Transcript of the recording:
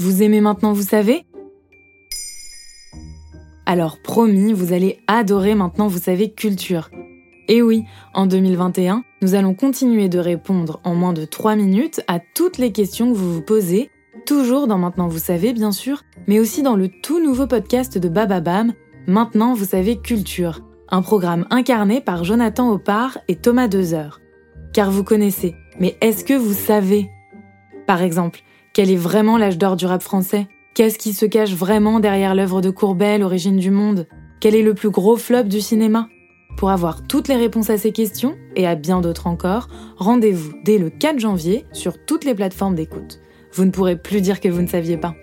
Vous aimez maintenant, vous savez? Alors promis, vous allez adorer maintenant, vous savez, culture. Et oui, en 2021, nous allons continuer de répondre en moins de 3 minutes à toutes les questions que vous vous posez, toujours dans Maintenant vous savez bien sûr, mais aussi dans le tout nouveau podcast de Bababam, Maintenant vous savez culture, un programme incarné par Jonathan Oppard et Thomas Dezer. Car vous connaissez, mais est-ce que vous savez? Par exemple, quel est vraiment l'âge d'or du rap français? Qu'est-ce qui se cache vraiment derrière l'œuvre de Courbet, L'origine du monde? Quel est le plus gros flop du cinéma? Pour avoir toutes les réponses à ces questions, et à bien d'autres encore, rendez-vous dès le 4 janvier sur toutes les plateformes d'écoute. Vous ne pourrez plus dire que vous ne saviez pas.